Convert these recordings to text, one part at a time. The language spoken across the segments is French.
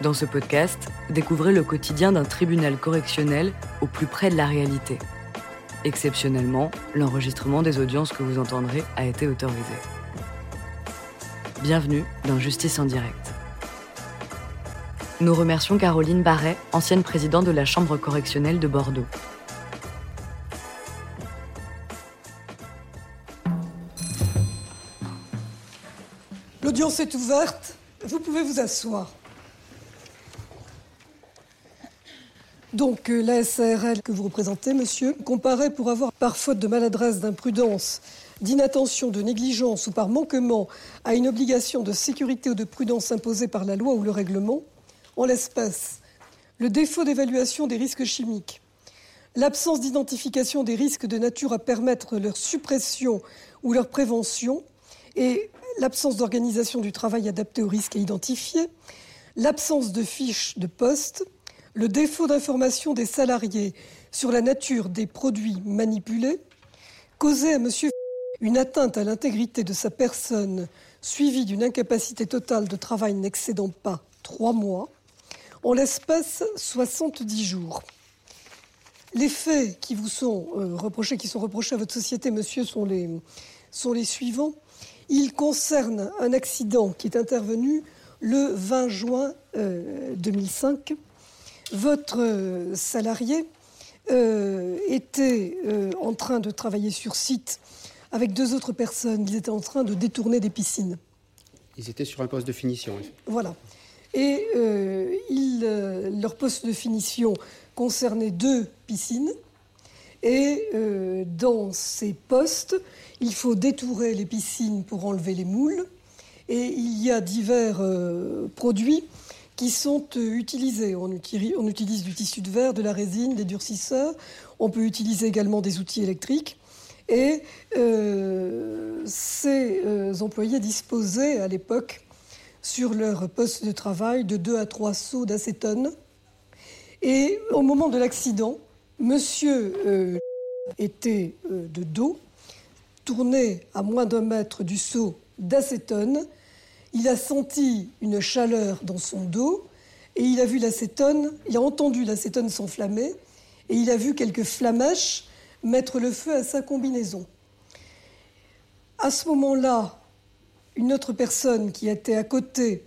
Dans ce podcast, découvrez le quotidien d'un tribunal correctionnel au plus près de la réalité. Exceptionnellement, l'enregistrement des audiences que vous entendrez a été autorisé. Bienvenue dans Justice en direct. Nous remercions Caroline Barret, ancienne présidente de la Chambre correctionnelle de Bordeaux. L'audience est ouverte. Vous pouvez vous asseoir. Donc, euh, la SARL que vous représentez, monsieur, comparaît pour avoir, par faute de maladresse, d'imprudence, d'inattention, de négligence ou par manquement à une obligation de sécurité ou de prudence imposée par la loi ou le règlement, en l'espèce, le défaut d'évaluation des risques chimiques, l'absence d'identification des risques de nature à permettre leur suppression ou leur prévention et l'absence d'organisation du travail adapté aux risques à identifier, l'absence de fiches de poste, le défaut d'information des salariés sur la nature des produits manipulés, causé à monsieur une atteinte à l'intégrité de sa personne suivie d'une incapacité totale de travail n'excédant pas trois mois, en l'espèce 70 jours. Les faits qui vous sont euh, reprochés, qui sont reprochés à votre société, monsieur, sont les, sont les suivants. Il concerne un accident qui est intervenu le 20 juin 2005. Euh, Votre euh, salarié euh, était en train de travailler sur site avec deux autres personnes. Ils étaient en train de détourner des piscines. Ils étaient sur un poste de finition. Voilà. Et leur poste de finition concernait deux piscines. Et dans ces postes, il faut détourer les piscines pour enlever les moules. Et il y a divers euh, produits qui sont euh, utilisés. On, utilise du tissu de verre, de la résine, des durcisseurs. On peut utiliser également des outils électriques. Et euh, ces employés disposaient à l'époque sur leur poste de travail de 2 à 3 seaux d'acétone. Et au moment de l'accident, monsieur était de dos tourné à moins d'un mètre du seau d'acétone, il a senti une chaleur dans son dos et il a vu l'acétone, il a entendu l'acétone s'enflammer et il a vu quelques flamèches mettre le feu à sa combinaison. À ce moment-là, une autre personne qui était à côté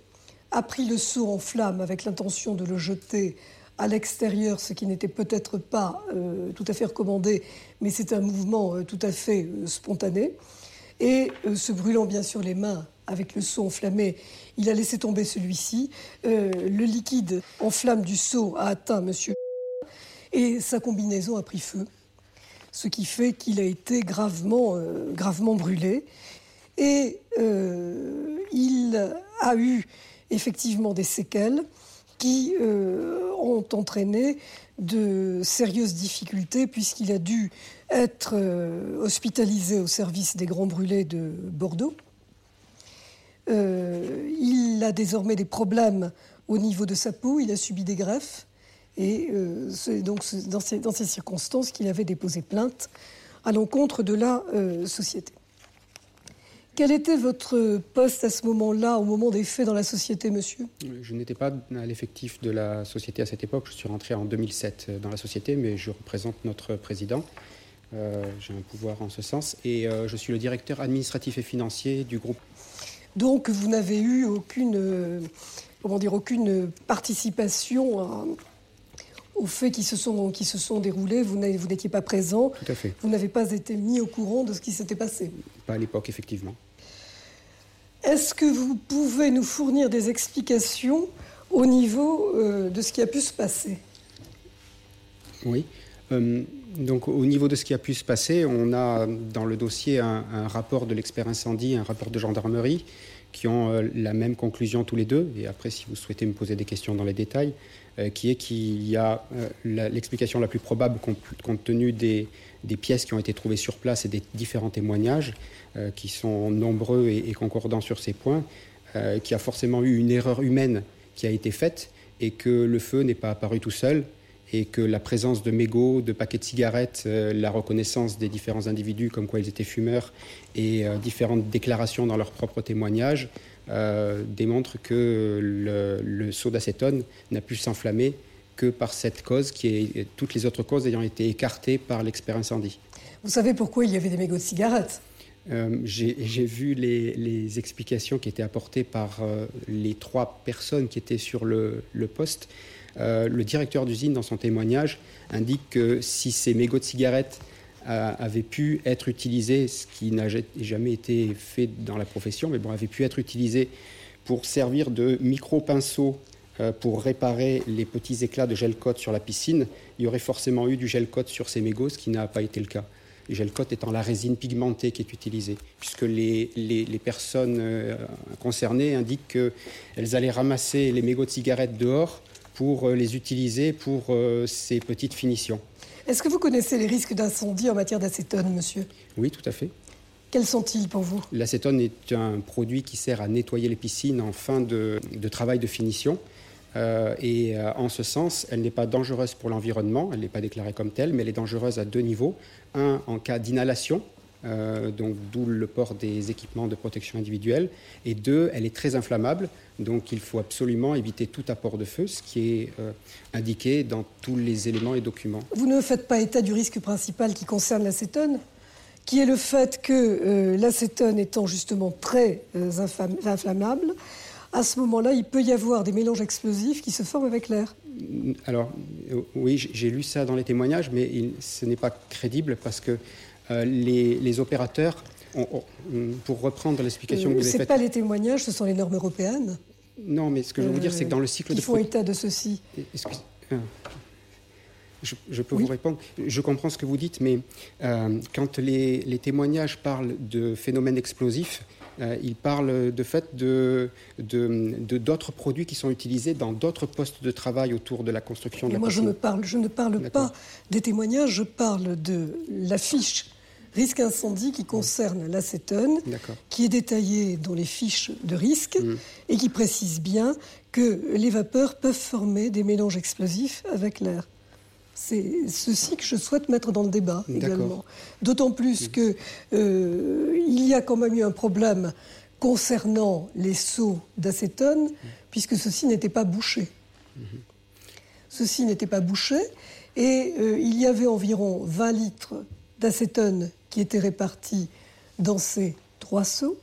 a pris le seau en flamme avec l'intention de le jeter à l'extérieur, ce qui n'était peut-être pas euh, tout à fait recommandé, mais c'est un mouvement euh, tout à fait euh, spontané. Et se brûlant bien sûr les mains avec le seau enflammé, il a laissé tomber celui-ci. le liquide en flamme du seau a atteint Monsieur et sa combinaison a pris feu, ce qui fait qu'il a été gravement, gravement brûlé. Et il a eu effectivement des séquelles qui euh, ont entraîné de sérieuses difficultés puisqu'il a dû être euh, hospitalisé au service des grands brûlés de Bordeaux. Euh, il a désormais des problèmes au niveau de sa peau, il a subi des greffes et c'est donc dans ces, circonstances qu'il avait déposé plainte à l'encontre de la société. Quel était votre poste à ce moment-là, au moment des faits dans la société, monsieur? Je n'étais pas à l'effectif de la société à cette époque. Je suis rentré en 2007 dans la société, mais je représente notre président. Euh, j'ai un pouvoir en ce sens. Et euh, je suis le directeur administratif et financier du groupe. Donc vous n'avez eu aucune, euh, comment dire, aucune participation à, aux faits qui se sont, qui se sont déroulés. Vous n'étiez pas présent. Tout à fait. Vous n'avez pas été mis au courant de ce qui s'était passé. Pas à l'époque, effectivement. Est-ce que vous pouvez nous fournir des explications au niveau euh, de ce qui a pu se passer? Oui. Euh, donc, au niveau de ce qui a pu se passer, on a dans le dossier un, rapport de l'expert incendie, un rapport de gendarmerie, qui ont euh, la même conclusion tous les deux. Et après, si vous souhaitez me poser des questions dans les détails, euh, qui est qu'il y a euh, l'explication la plus probable compte tenu des, pièces qui ont été trouvées sur place et des différents témoignages qui sont nombreux et, concordants sur ces points, qu'il y a forcément eu une erreur humaine qui a été faite et que le feu n'est pas apparu tout seul et que la présence de mégots, de paquets de cigarettes, la reconnaissance des différents individus comme quoi ils étaient fumeurs et différentes déclarations dans leurs propres témoignages démontre que le, le seau d'acétone n'a pu s'enflammer que par cette cause, qui est toutes les autres causes ayant été écartées par l'expert incendie. Vous savez pourquoi il y avait des mégots de cigarettes? Euh, J'ai vu les, explications qui étaient apportées par euh, les trois personnes qui étaient sur le, poste. Euh, le directeur d'usine, dans son témoignage, indique que si ces mégots de cigarettes avaient pu être utilisés, ce qui n'a jamais été fait dans la profession, mais bon, avaient pu être utilisés pour servir de micro-pinceaux pour réparer les petits éclats de gel cote sur la piscine, il y aurait forcément eu du gel cote sur ces mégots, ce qui n'a pas été le cas. Le gel cote étant la résine pigmentée qui est utilisée, puisque les, les, personnes euh, concernées indiquent qu'elles allaient ramasser les mégots de cigarettes dehors pour euh, les utiliser pour euh, ces petites finitions. Est-ce que vous connaissez les risques d'incendie en matière d'acétone, monsieur? Oui, tout à fait. Quels sont-ils pour vous? L'acétone est un produit qui sert à nettoyer les piscines en fin de, de travail de finition. Euh, et euh, en ce sens, elle n'est pas dangereuse pour l'environnement, elle n'est pas déclarée comme telle, mais elle est dangereuse à deux niveaux. Un, en cas d'inhalation, euh, donc d'où le port des équipements de protection individuelle. Et deux, elle est très inflammable, donc il faut absolument éviter tout apport de feu, ce qui est indiqué dans tous les éléments et documents. Vous ne faites pas état du risque principal qui concerne l'acétone qui est le fait que l'acétone étant justement très inflammable, à ce moment-là, il peut y avoir des mélanges explosifs qui se forment avec l'air. Alors, euh, oui, j'ai lu ça dans les témoignages, mais ce n'est pas crédible parce que euh, les, opérateurs, pour reprendre l'explication que vous avez faite... Ce pas les témoignages, ce sont les normes européennes. Non, mais ce que je veux vous dire, c'est que dans le cycle de... Ils font état de ceci. Je, peux vous répondre. Je comprends ce que vous dites, mais quand les, les, témoignages parlent de phénomènes explosifs, euh, il parle de fait de, d'autres produits qui sont utilisés dans d'autres postes de travail autour de la construction de la moi, je, me parle, je ne parle pas des témoignages, je parle de l'affiche risque incendie qui concerne l'acétone, qui est détaillée dans les fiches de risque mm. et qui précise bien que les vapeurs peuvent former des mélanges explosifs avec l'air. C'est ceci que je souhaite mettre dans le débat également. D'autant plus mm. qu'il euh, y a quand même eu un problème concernant les seaux d'acétone, mm. puisque ceci n'était pas bouché. Mm-hmm. Ceci n'était pas bouché, et euh, il y avait environ 20 litres d'acétone qui étaient répartis dans ces trois seaux,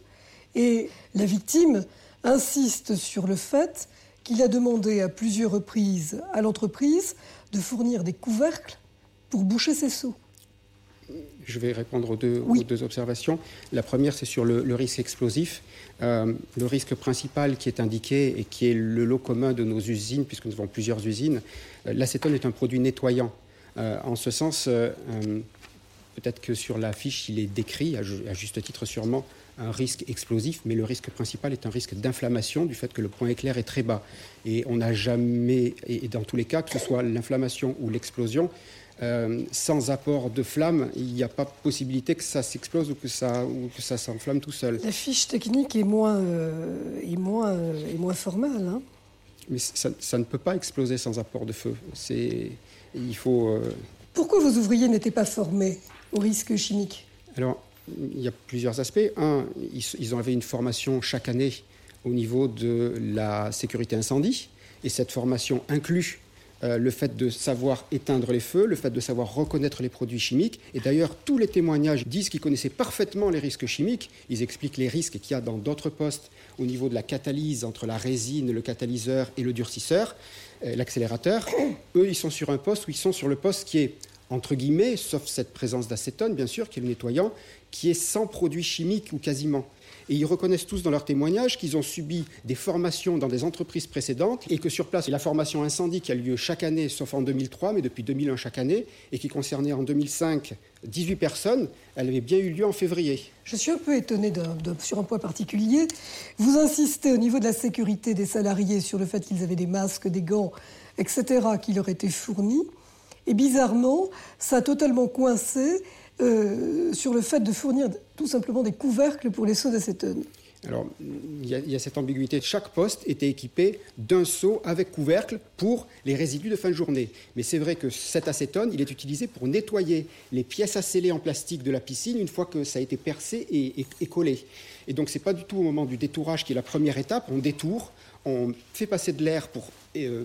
et la victime insiste sur le fait qu'il a demandé à plusieurs reprises à l'entreprise de fournir des couvercles pour boucher ses seaux. Je vais répondre aux deux, deux observations. La première, c'est sur le, risque explosif. Euh, le risque principal qui est indiqué et qui est le lot commun de nos usines, puisque nous avons plusieurs usines, euh, l'acétone est un produit nettoyant. Euh, en ce sens, peut-être que sur la fiche, il est décrit, à, juste titre sûrement, un risque explosif, mais le risque principal est un risque d'inflammation du fait que le point éclair est très bas. Et on n'a jamais, et dans tous les cas, que ce soit l'inflammation ou l'explosion, euh, sans apport de flamme, il n'y a pas possibilité que ça s'explose ou que ça, ou que ça s'enflamme tout seul. La fiche technique est moins, euh, est moins, euh, est moins formelle. Hein. Mais ça, ça, ne peut pas exploser sans apport de feu. C'est, il faut. Pourquoi vos ouvriers n'étaient pas formés? Au risque chimique Alors, il y a plusieurs aspects. Un, ils, ont avait une formation chaque année au niveau de la sécurité incendie, et cette formation inclut euh, le fait de savoir éteindre les feux, le fait de savoir reconnaître les produits chimiques. Et d'ailleurs, tous les témoignages disent qu'ils connaissaient parfaitement les risques chimiques. Ils expliquent les risques qu'il y a dans d'autres postes au niveau de la catalyse entre la résine, le catalyseur et le durcisseur, euh, l'accélérateur. Eux, ils sont sur un poste où ils sont sur le poste qui est entre guillemets, sauf cette présence d'acétone, bien sûr, qui est le nettoyant, qui est sans produits chimiques ou quasiment. Et ils reconnaissent tous dans leurs témoignages qu'ils ont subi des formations dans des entreprises précédentes et que sur place, la formation incendie qui a lieu chaque année, sauf en 2003, mais depuis 2001 chaque année, et qui concernait en 2005 18 personnes, elle avait bien eu lieu en février. Je suis un peu étonné sur un point particulier. Vous insistez au niveau de la sécurité des salariés sur le fait qu'ils avaient des masques, des gants, etc., qui leur étaient fournis. Et bizarrement, ça a totalement coincé euh, sur le fait de fournir tout simplement des couvercles pour les seaux d'acétone. Alors, il y, a, cette ambiguïté. Chaque poste était équipé d'un seau avec couvercle pour les résidus de fin de journée. Mais c'est vrai que cet acétone, il est utilisé pour nettoyer les pièces à sceller en plastique de la piscine une fois que ça a été percé et, collé. Et donc, ce n'est pas du tout au moment du détourage qui est la première étape. On détourne, on fait passer de l'air pour euh,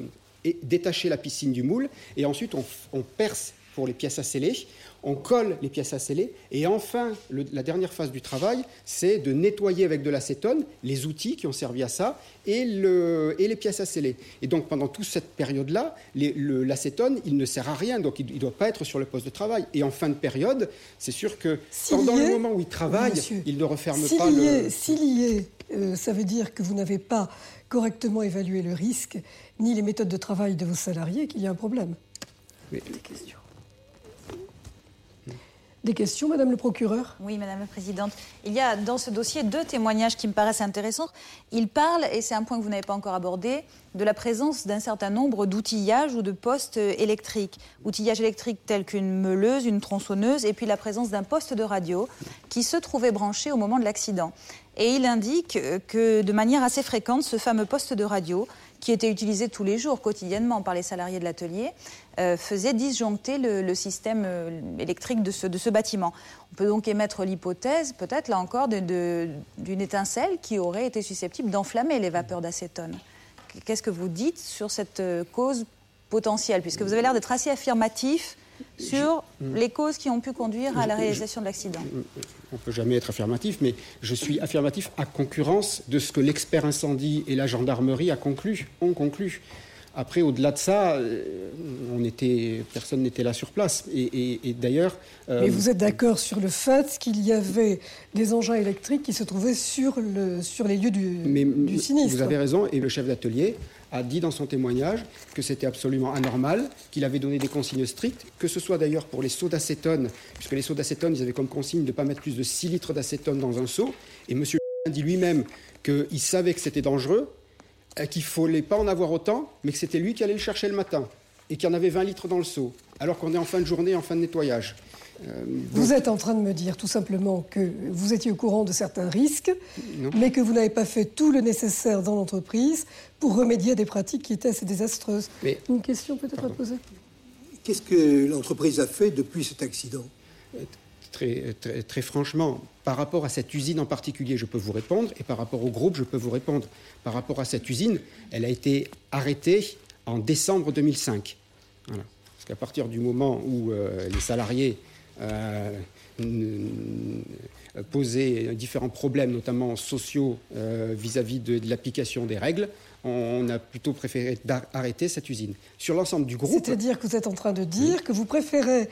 détacher la piscine du moule, et ensuite on, on perce pour les pièces à sceller on colle les pièces à sceller. Et enfin, la dernière phase du travail, c'est de nettoyer avec de l'acétone les outils qui ont servi à ça et, les pièces à sceller. Et donc, pendant toute cette période-là, l'acétone, il ne sert à rien, donc il ne doit pas être sur le poste de travail. Et en fin de période, c'est sûr que pendant le moment où il travaille, il ne referme pas le... Y est, euh, ça veut dire que vous n'avez pas correctement évalué le risque, ni les méthodes de travail de vos salariés, qu'il y a un problème. Des questions. Des questions, Madame le procureur? Oui, Madame la Présidente. Il y a dans ce dossier deux témoignages qui me paraissent intéressants. Il parle, et c'est un point que vous n'avez pas encore abordé, de la présence d'un certain nombre d'outillages ou de postes électriques. Outillage électrique tel qu'une meuleuse, une tronçonneuse, et puis la présence d'un poste de radio qui se trouvait branché au moment de l'accident. Et il indique que de manière assez fréquente, ce fameux poste de radio qui était utilisé tous les jours, quotidiennement par les salariés de l'atelier, euh, faisait disjoncter le, système euh, électrique de ce, de ce, bâtiment. On peut donc émettre l'hypothèse, peut-être là encore, d'une étincelle qui aurait été susceptible d'enflammer les vapeurs d'acétone. Qu'est-ce que vous dites sur cette euh, cause potentielle? Puisque vous avez l'air d'être assez affirmatif sur les causes qui ont pu conduire à la réalisation de l'accident On ne peut jamais être affirmatif, mais je suis affirmatif à concurrence de ce que l'expert incendie et la gendarmerie a conclu, ont conclu. Après, au-delà de ça, euh, on était, personne n'était là sur place. Et, d'ailleurs. Euh, mais vous êtes d'accord sur le fait qu'il y avait des engins électriques qui se trouvaient sur, le, sur les lieux du, du sinistre. Vous avez raison. Et le chef d'atelier a dit dans son témoignage que c'était absolument anormal, qu'il avait donné des consignes strictes, que ce soit d'ailleurs pour les seaux d'acétone, puisque les seaux d'acétone, ils avaient comme consigne de ne pas mettre plus de 6 litres d'acétone dans un seau. Et M. dit lui-même qu'il savait que c'était dangereux, qu'il ne fallait pas en avoir autant, mais que c'était lui qui allait le chercher le matin, et qu'il y en avait 20 litres dans le seau, alors qu'on est en fin de journée, en fin de nettoyage. Euh, vous êtes en train de me dire tout simplement que vous étiez au courant de certains risques, mais que vous n'avez pas fait tout le nécessaire dans l'entreprise pour remédier à des pratiques qui étaient assez désastreuses. Une question peut-être à poser? Qu'est-ce que l'entreprise a fait depuis cet accident? Très, très, très, franchement, par rapport à cette usine en particulier, je peux vous répondre, et par rapport au groupe, je peux vous répondre. Par rapport à cette usine, elle a été arrêtée en décembre 2005. Voilà. Parce qu'à partir du moment où euh, les salariés euh, poser différents problèmes, notamment sociaux, euh, vis-à-vis de, l'application des règles, on, a plutôt préféré arrêter cette usine. Sur l'ensemble du groupe. C'est-à-dire que vous êtes en train de dire que vous préférez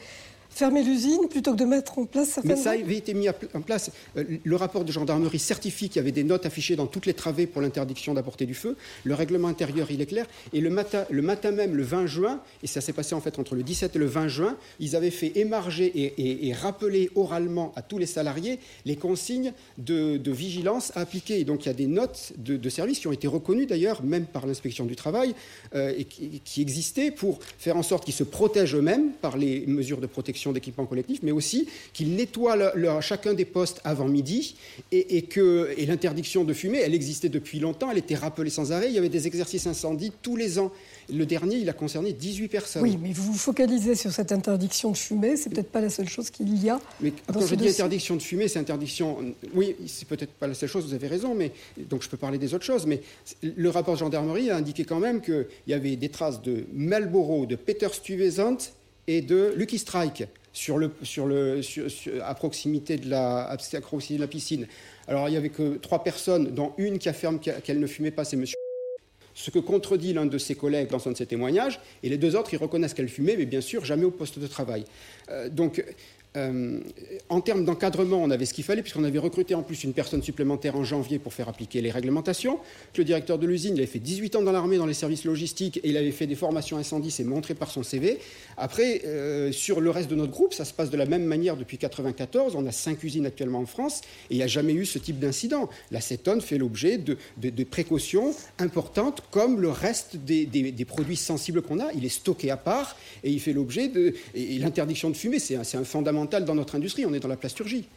fermer l'usine plutôt que de mettre en place certaines Mais ça avait été mis en place. Euh, le rapport de gendarmerie certifie qu'il y avait des notes affichées dans toutes les travées pour l'interdiction d'apporter du feu. Le règlement intérieur, il est clair. Et le matin, le matin même, le 20 juin, et ça s'est passé en fait entre le 17 et le 20 juin, ils avaient fait émarger et, rappeler oralement à tous les salariés les consignes de, vigilance à appliquer. Et donc il y a des notes de, service qui ont été reconnues d'ailleurs, même par l'inspection du travail, euh, et qui, qui existaient pour faire en sorte qu'ils se protègent eux-mêmes par les mesures de protection d'équipements collectifs, mais aussi qu'ils nettoient chacun des postes avant midi et, que et l'interdiction de fumer, elle existait depuis longtemps, elle était rappelée sans arrêt. Il y avait des exercices incendies tous les ans. Le dernier, il a concerné 18 personnes. Oui, mais vous vous focalisez sur cette interdiction de fumer, c'est peut-être pas la seule chose qu'il y a. Mais quand je dis interdiction de fumer, c'est interdiction. Oui, c'est peut-être pas la seule chose, vous avez raison, mais donc je peux parler des autres choses. Mais le rapport de gendarmerie a indiqué quand même qu'il y avait des traces de Marlboro, de Peter Stuyvesant et de Lucky Strike sur le, à proximité de la, à de la piscine. Alors il n'y avait que trois personnes, dont une qui affirme qu'elle ne fumait pas, c'est Monsieur. Ce que contredit l'un de ses collègues dans un de ses témoignages, et les deux autres, ils reconnaissent qu'elle fumait, mais bien sûr jamais au poste de travail. Euh, donc euh, en termes d'encadrement, on avait ce qu'il fallait, puisqu'on avait recruté en plus une personne supplémentaire en janvier pour faire appliquer les réglementations. Le directeur de l'usine, il avait fait 18 ans dans l'armée, dans les services logistiques, et il avait fait des formations incendie, c'est montré par son CV. Après, euh, sur le reste de notre groupe, ça se passe de la même manière depuis 1994. On a cinq usines actuellement en France, et il n'y a jamais eu ce type d'incident. L'acétone fait l'objet de, précautions importantes, comme le reste des, produits sensibles qu'on a. Il est stocké à part, et il fait l'objet de... Et, l'interdiction de fumer, c'est un, un fondamental dans notre industrie, on est dans la plasturgie.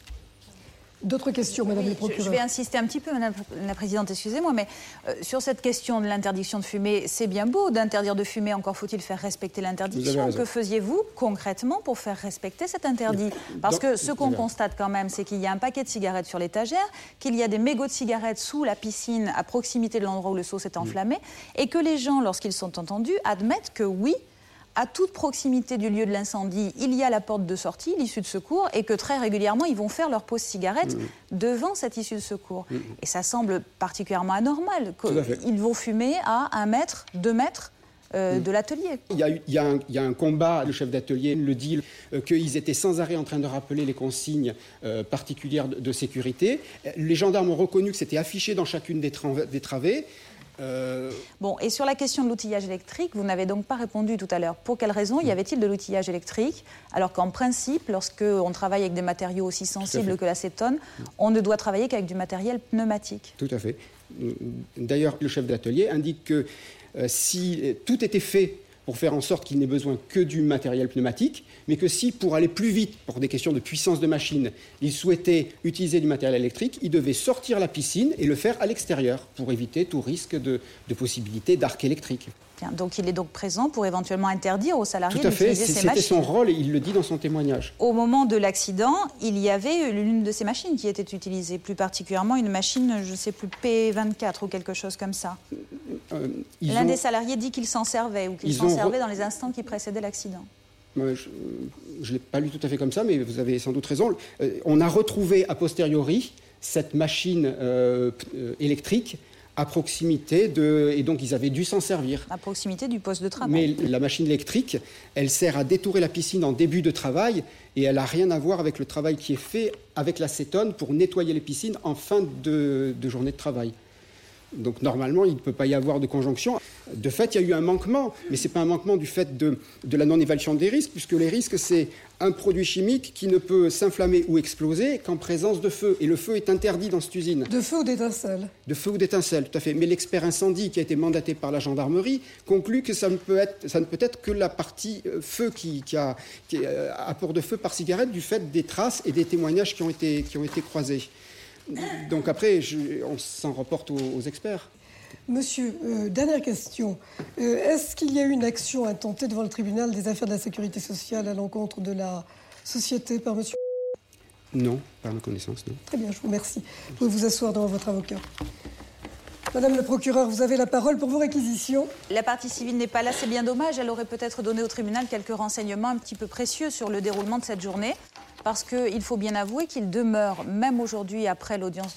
D'autres questions, Madame la procureure Je vais insister un petit peu, Madame la Présidente, excusez-moi, mais euh, sur cette question de l'interdiction de fumer, c'est bien beau d'interdire de fumer, encore faut-il faire respecter l'interdiction. Que faisiez-vous concrètement pour faire respecter cet interdit? Parce que ce qu'on constate quand même, c'est qu'il y a un paquet de cigarettes sur l'étagère, qu'il y a des mégots de cigarettes sous la piscine à proximité de l'endroit où le seau s'est enflammé, et que les gens, lorsqu'ils sont entendus, admettent que oui, à toute proximité du lieu de l'incendie, il y a la porte de sortie, l'issue de secours, et que très régulièrement, ils vont faire leur pause cigarette mmh. devant cette issue de secours. Mmh. Et ça semble particulièrement anormal. Ils vont fumer à un mètre, deux mètres euh, mmh. de l'atelier. Il, y, a, un combat, le chef d'atelier le dit, euh, qu'ils étaient sans arrêt en train de rappeler les consignes euh, particulières de, sécurité. Les gendarmes ont reconnu que c'était affiché dans chacune des, des travées. Euh, bon, et sur la question de l'outillage électrique, vous n'avez donc pas répondu tout à l'heure. Pour quelle raison y avait-il de l'outillage électrique Alors qu'en principe, lorsqu'on travaille avec des matériaux aussi sensibles que l'acétone, on ne doit travailler qu'avec du matériel pneumatique. Tout à fait. D'ailleurs, le chef d'atelier indique que euh, si tout était fait pour faire en sorte qu'il n'ait besoin que du matériel pneumatique, mais que si, pour aller plus vite, pour des questions de puissance de machine, il souhaitait utiliser du matériel électrique, il devait sortir la piscine et le faire à l'extérieur pour éviter tout risque de, de possibilité d'arc électrique donc il est donc présent pour éventuellement interdire aux salariés d'utiliser ces machines. C'était son rôle et il le dit dans son témoignage. Au moment de l'accident, il y avait l'une de ces machines qui était utilisée, plus particulièrement une machine, je ne sais plus, P24 ou quelque chose comme ça. Euh, L'un des salariés dit qu'il s'en servait ou qu'il s'en servait dans les instants qui précédaient l'accident. je ne l'ai pas lu tout à fait comme ça, mais vous avez sans doute raison. Euh, on a retrouvé a posteriori cette machine euh, électrique à proximité de... Et donc, ils avaient dû s'en servir. À proximité du poste de travail. Mais la machine électrique, elle sert à détourer la piscine en début de travail et elle n'a rien à voir avec le travail qui est fait avec l'acétone pour nettoyer les piscines en fin de journée de travail. Donc normalement, il ne peut pas y avoir de conjonction. De fait, il y a eu un manquement, mais ce n'est pas un manquement du fait de, la non-évaluation des risques, puisque les risques, c'est un produit chimique qui ne peut s'inflammer ou exploser qu'en présence de feu. Et le feu est interdit dans cette usine. De feu ou d'étincelle? De feu ou d'étincelle, tout à fait. Mais l'expert incendie qui a été mandaté par la gendarmerie conclut que ça ne peut être, ça ne peut être que la partie euh, feu qui, a euh, apport de feu par cigarette du fait des traces et des témoignages qui ont été, qui ont été croisés. Donc après, on s'en reporte aux, experts. Monsieur, euh, dernière question. Euh, est-ce qu'il y a eu une action intentée devant le tribunal des affaires de la sécurité sociale à l'encontre de la société par monsieur Non, par ma connaissance, non. Très bien, je vous remercie. Vous pouvez vous asseoir devant votre avocat. Madame le procureur, vous avez la parole pour vos réquisitions. La partie civile n'est pas là, c'est bien dommage. Elle aurait peut-être donné au tribunal quelques renseignements un petit peu précieux sur le déroulement de cette journée parce qu'il faut bien avouer qu'il demeure, même aujourd'hui, après l'audience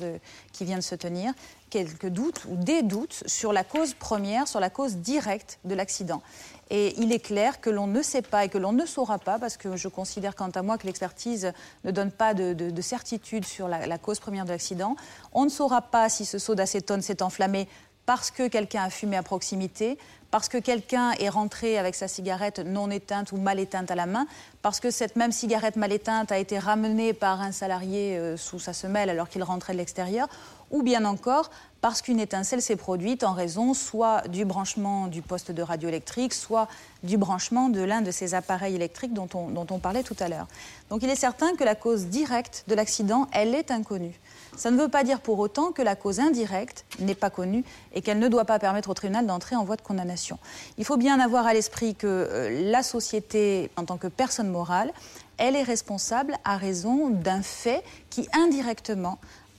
qui vient de se tenir, quelques doutes ou des doutes sur la cause première, sur la cause directe de l'accident. Et il est clair que l'on ne sait pas et que l'on ne saura pas, parce que je considère quant à moi que l'expertise ne donne pas de, certitude sur la, la, cause première de l'accident. On ne saura pas si ce seau d'acétone s'est enflammé parce que quelqu'un a fumé à proximité, parce que quelqu'un est rentré avec sa cigarette non éteinte ou mal éteinte à la main, parce que cette même cigarette mal éteinte a été ramenée par un salarié euh, sous sa semelle alors qu'il rentrait de l'extérieur, ou bien encore parce qu'une étincelle s'est produite en raison soit du branchement du poste de radio électrique, soit du branchement de l'un de ces appareils électriques dont on, dont on parlait tout à l'heure. Donc il est certain que la cause directe de l'accident, elle est inconnue. Ça ne veut pas dire pour autant que la cause indirecte n'est pas connue et qu'elle ne doit pas permettre au tribunal d'entrer en voie de condamnation. Il faut bien avoir à l'esprit que euh, la société, en tant que personne morale, elle est responsable à raison d'un fait qui indirectement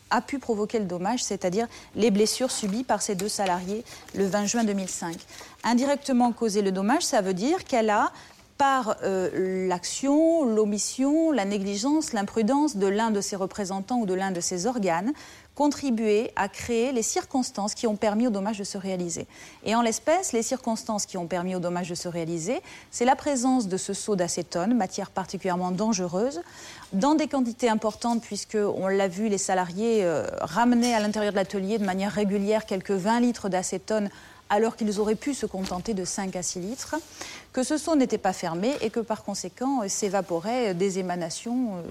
a pu provoquer le dommage, c'est-à-dire les blessures subies par ces deux salariés le 20 juin 2005. Indirectement causer le dommage, ça veut dire qu'elle a par euh, l'action, l'omission, la négligence, l'imprudence de l'un de ses représentants ou de l'un de ses organes, contribué à créer les circonstances qui ont permis au dommage de se réaliser. Et en l'espèce, les circonstances qui ont permis au dommage de se réaliser, c'est la présence de ce seau d'acétone, matière particulièrement dangereuse, dans des quantités importantes, puisque, on l'a vu, les salariés euh, ramenaient à l'intérieur de l'atelier de manière régulière quelques 20 litres d'acétone alors qu'ils auraient pu se contenter de 5 à 6 litres, que ce seau n'était pas fermé et que par conséquent euh, s'évaporaient euh, des émanations euh,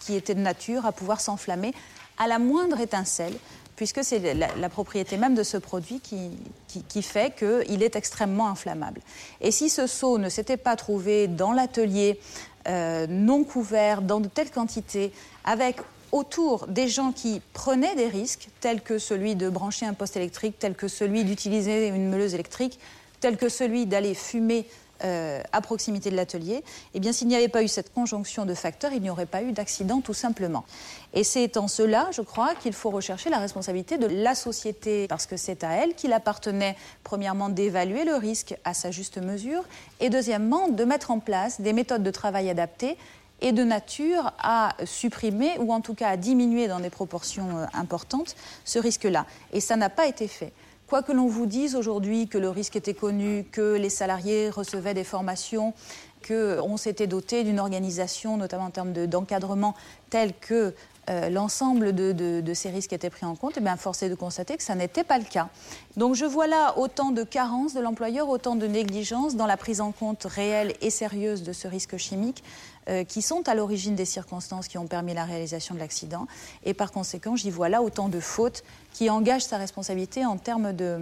qui étaient de nature à pouvoir s'enflammer à la moindre étincelle, puisque c'est la, propriété même de ce produit qui, fait qu'il est extrêmement inflammable. Et si ce seau ne s'était pas trouvé dans l'atelier non couvert, dans de telles quantités, avec autour des gens qui prenaient des risques, tels que celui de brancher un poste électrique, tel que celui d'utiliser une meuleuse électrique, tel que celui d'aller fumer euh, à proximité de l'atelier, eh bien, s'il n'y avait pas eu cette conjonction de facteurs, il n'y aurait pas eu d'accident, tout simplement. Et c'est en cela, je crois, qu'il faut rechercher la responsabilité de la société, parce que c'est à elle qu'il appartenait, premièrement, d'évaluer le risque à sa juste mesure, et deuxièmement, de mettre en place des méthodes de travail adaptées et de nature à supprimer ou en tout cas à diminuer dans des proportions euh, importantes ce risque-là. Et ça n'a pas été fait. Quoi que l'on vous dise aujourd'hui que le risque était connu, que les salariés recevaient des formations, qu'on s'était doté d'une organisation, notamment en termes d'encadrement, telle que euh, l'ensemble de, ces risques étaient pris en compte, et eh bien force est de constater que ça n'était pas le cas. Donc je vois là autant de carences de l'employeur, autant de négligence dans la prise en compte réelle et sérieuse de ce risque chimique euh, qui sont à l'origine des circonstances qui ont permis la réalisation de l'accident. Et par conséquent, j'y vois là autant de fautes qui engagent sa responsabilité en, termes de,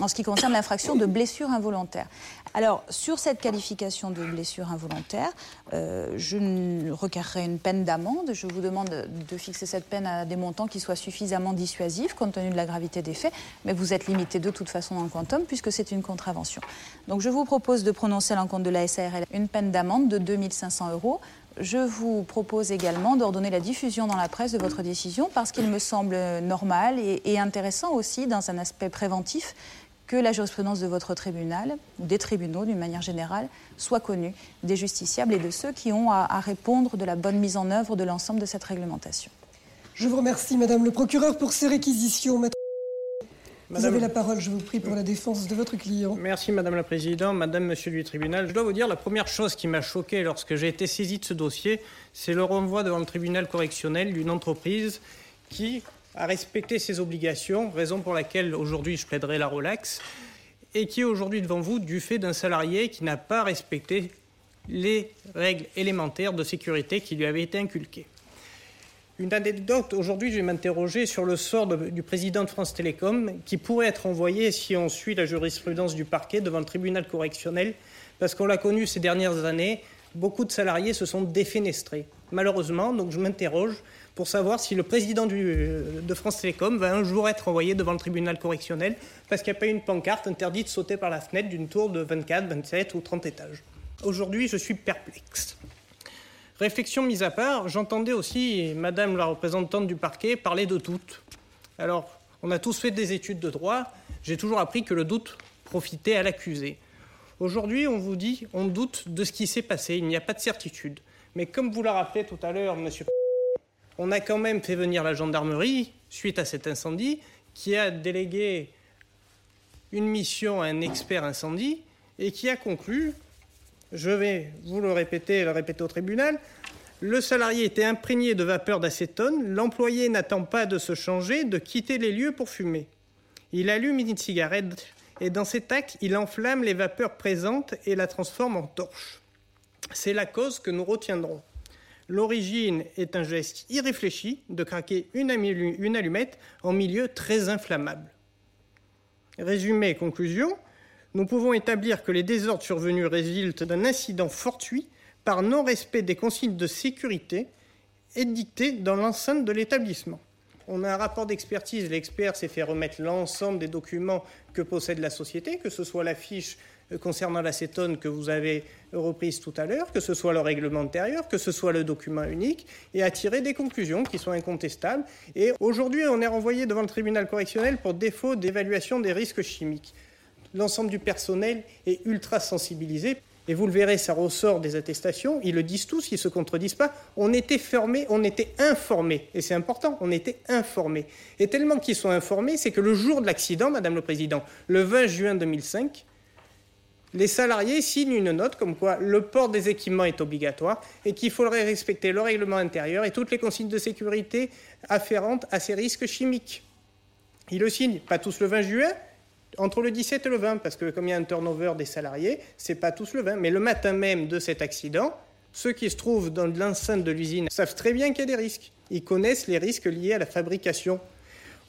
en ce qui concerne l'infraction de blessure involontaire. Alors, sur cette qualification de blessure involontaire, euh, je requerrai une peine d'amende. Je vous demande de fixer cette peine à des montants qui soient suffisamment dissuasifs compte tenu de la gravité des faits, mais vous êtes limité de toute façon dans le quantum puisque c'est une contravention. Donc, je vous propose de prononcer à l'encontre de la SARL une peine d'amende de 2500 euros je vous propose également d'ordonner la diffusion dans la presse de votre décision parce qu'il me semble normal et, intéressant aussi dans un aspect préventif que la jurisprudence de votre tribunal, ou des tribunaux d'une manière générale, soit connue des justiciables et de ceux qui ont à, à répondre de la bonne mise en œuvre de l'ensemble de cette réglementation. Je vous remercie, Madame le procureur, pour ces réquisitions. Vous avez la parole, je vous prie, pour la défense de votre client. Merci, Madame la Présidente, Madame, Monsieur du tribunal. Je dois vous dire, la première chose qui m'a choqué lorsque j'ai été saisi de ce dossier, c'est le renvoi devant le tribunal correctionnel d'une entreprise qui a respecté ses obligations, raison pour laquelle aujourd'hui je plaiderai la relax, et qui est aujourd'hui devant vous du fait d'un salarié qui n'a pas respecté les règles élémentaires de sécurité qui lui avaient été inculquées. Une anecdote, aujourd'hui je vais m'interroger sur le sort du président de France Télécom qui pourrait être envoyé, si on suit la jurisprudence du parquet, devant le tribunal correctionnel, parce qu'on l'a connu ces dernières années, beaucoup de salariés se sont défenestrés. Malheureusement, donc je m'interroge pour savoir si le président de France Télécom va un jour être envoyé devant le tribunal correctionnel parce qu'il n'y a pas une pancarte interdite de sauter par la fenêtre d'une tour de 24, 27 ou 30 étages. Aujourd'hui, je suis perplexe. Réflexion mise à part, j'entendais aussi Madame la représentante du parquet parler de doute. Alors, on a tous fait des études de droit, j'ai toujours appris que le doute profitait à l'accusé. Aujourd'hui, on vous dit, on doute de ce qui s'est passé, il n'y a pas de certitude. Mais comme vous l'a rappelé tout à l'heure, monsieur, on a quand même fait venir la gendarmerie suite à cet incendie, qui a délégué une mission à un expert incendie et qui a conclu je vais vous le répéter et le répéter au tribunal. Le salarié était imprégné de vapeur d'acétone. L'employé n'attend pas de se changer, de quitter les lieux pour fumer. Il allume une cigarette et dans cet acte, il enflamme les vapeurs présentes et la transforme en torche. C'est la cause que nous retiendrons. L'origine est un geste irréfléchi de craquer une, allumette en milieu très inflammable. Résumé, conclusion, nous pouvons établir que les désordres survenus résultent d'un incident fortuit par non-respect des consignes de sécurité édictées dans l'enceinte de l'établissement. On a un rapport d'expertise, l'expert s'est fait remettre l'ensemble des documents que possède la société, que ce soit la fiche euh, concernant l'acétone que vous avez reprise tout à l'heure, que ce soit le règlement intérieur, que ce soit le document unique, et a tiré des conclusions qui sont incontestables. Et aujourd'hui, on est renvoyé devant le tribunal correctionnel pour défaut d'évaluation des risques chimiques l'ensemble du personnel est ultra sensibilisé. Et vous le verrez, ça ressort des attestations, ils le disent tous, ils ne se contredisent pas. On était formés, on était informés. Et c'est important, on était informés. Et tellement qu'ils sont informés, c'est que le jour de l'accident, Madame le Président, le 20 juin 2005, les salariés signent une note comme quoi le port des équipements est obligatoire et qu'il faudrait respecter le règlement intérieur et toutes les consignes de sécurité afférentes à ces risques chimiques. Ils le signent, pas tous le 20 juin, entre le 17 et le 20, parce que comme il y a un turnover des salariés, c'est pas tous le 20, mais le matin même de cet accident, ceux qui se trouvent dans l'enceinte de l'usine savent très bien qu'il y a des risques. Ils connaissent les risques liés à la fabrication.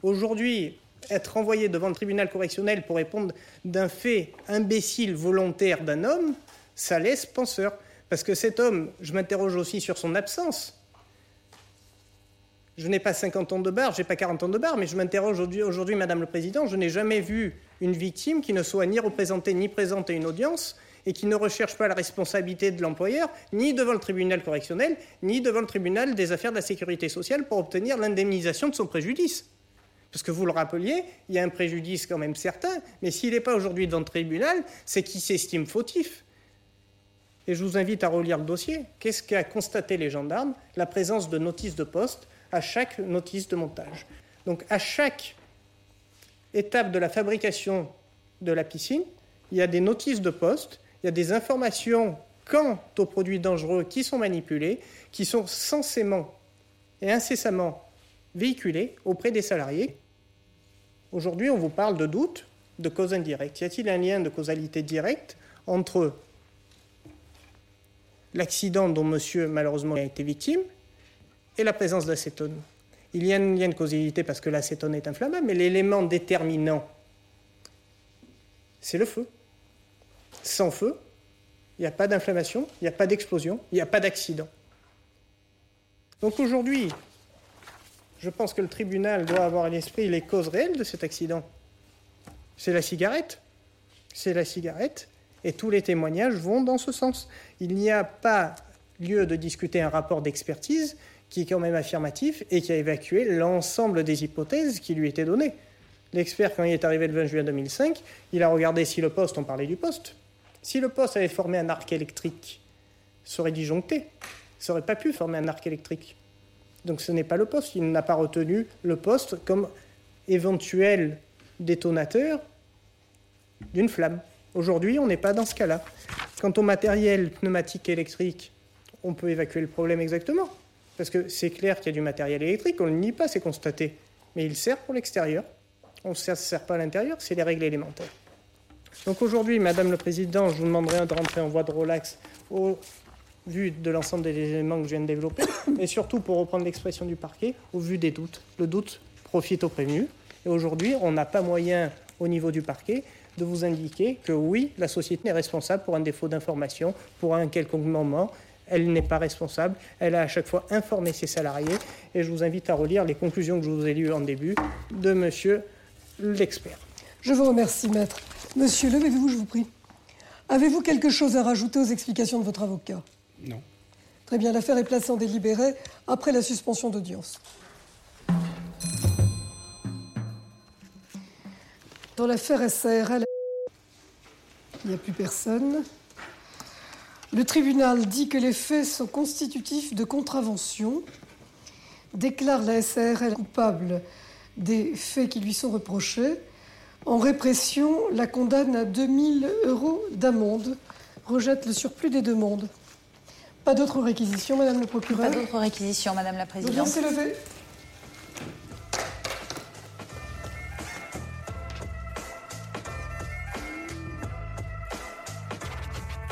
Aujourd'hui, être envoyé devant le tribunal correctionnel pour répondre d'un fait imbécile volontaire d'un homme, ça laisse penseur. Parce que cet homme, je m'interroge aussi sur son absence. Je n'ai pas 50 ans de barre, je n'ai pas 40 ans de barre, mais je m'interroge aujourd'hui, Madame le Président, je n'ai jamais vu une victime qui ne soit ni représentée ni présente à une audience et qui ne recherche pas la responsabilité de l'employeur, ni devant le tribunal correctionnel, ni devant le tribunal des affaires de la sécurité sociale pour obtenir l'indemnisation de son préjudice. Parce que vous le rappeliez, il y a un préjudice quand même certain, mais s'il n'est pas aujourd'hui dans le tribunal, c'est qu'il s'estime fautif. Et je vous invite à relire le dossier. Qu'est-ce qu'a constaté les gendarmes? La présence de notices de poste à chaque notice de montage. Donc à chaque étape de la fabrication de la piscine, il y a des notices de poste il y a des informations quant aux produits dangereux qui sont manipulés, qui sont censément et incessamment véhiculés auprès des salariés. Aujourd'hui, on vous parle de doute, de cause indirecte. Y a-t-il un lien de causalité directe entre l'accident dont monsieur malheureusement a été victime et la présence d'acétone? Il y a un lien de causalité parce que l'acétone est inflammable, mais l'élément déterminant, c'est le feu. Sans feu, il n'y a pas d'inflammation, il n'y a pas d'explosion, il n'y a pas d'accident. Donc aujourd'hui, je pense que le tribunal doit avoir à l'esprit les causes réelles de cet accident. C'est la cigarette. C'est la cigarette. Et tous les témoignages vont dans ce sens. Il n'y a pas lieu de discuter un rapport d'expertise qui est quand même affirmatif et qui a évacué l'ensemble des hypothèses qui lui étaient données. L'expert, quand il est arrivé le 20 juin 2005, il a regardé si le poste, on parlait du poste, si le poste avait formé un arc électrique, ça aurait disjoncté. N'aurait pas pu former un arc électrique. Donc ce n'est pas le poste. Il n'a pas retenu le poste comme éventuel détonateur d'une flamme. Aujourd'hui, on n'est pas dans ce cas-là. Quant au matériel pneumatique électrique, on peut évacuer le problème exactement. Parce que c'est clair qu'il y a du matériel électrique, on ne le nie pas, c'est constaté. Mais il sert pour l'extérieur. On ne sert pas à l'intérieur, c'est les règles élémentaires. Donc aujourd'hui, Madame le Président, je vous demanderai de rentrer en voie de relax au vu de l'ensemble des éléments que je viens de développer, et surtout pour reprendre l'expression du parquet, au vu des doutes. Le doute profite au prévenu. Et aujourd'hui, on n'a pas moyen au niveau du parquet de vous indiquer que oui, la société est responsable pour un défaut d'information, pour un quelconque moment. Elle n'est pas responsable. Elle a à chaque fois informé ses salariés. Et je vous invite à relire les conclusions que je vous ai lues en début de monsieur l'expert. Je vous remercie, maître. Monsieur, levez-vous, je vous prie. Avez-vous quelque chose à rajouter aux explications de votre avocat? Non. Très bien, l'affaire est placée en délibéré après la suspension d'audience. Dans l'affaire SARL, il n'y a plus personne. Le tribunal dit que les faits sont constitutifs de contravention, déclare la SARL coupable des faits qui lui sont reprochés en répression, la condamne à 2000 euros d'amende, rejette le surplus des demandes. Pas d'autres réquisitions, Madame le procureur? Pas d'autres réquisitions, Madame la Présidente.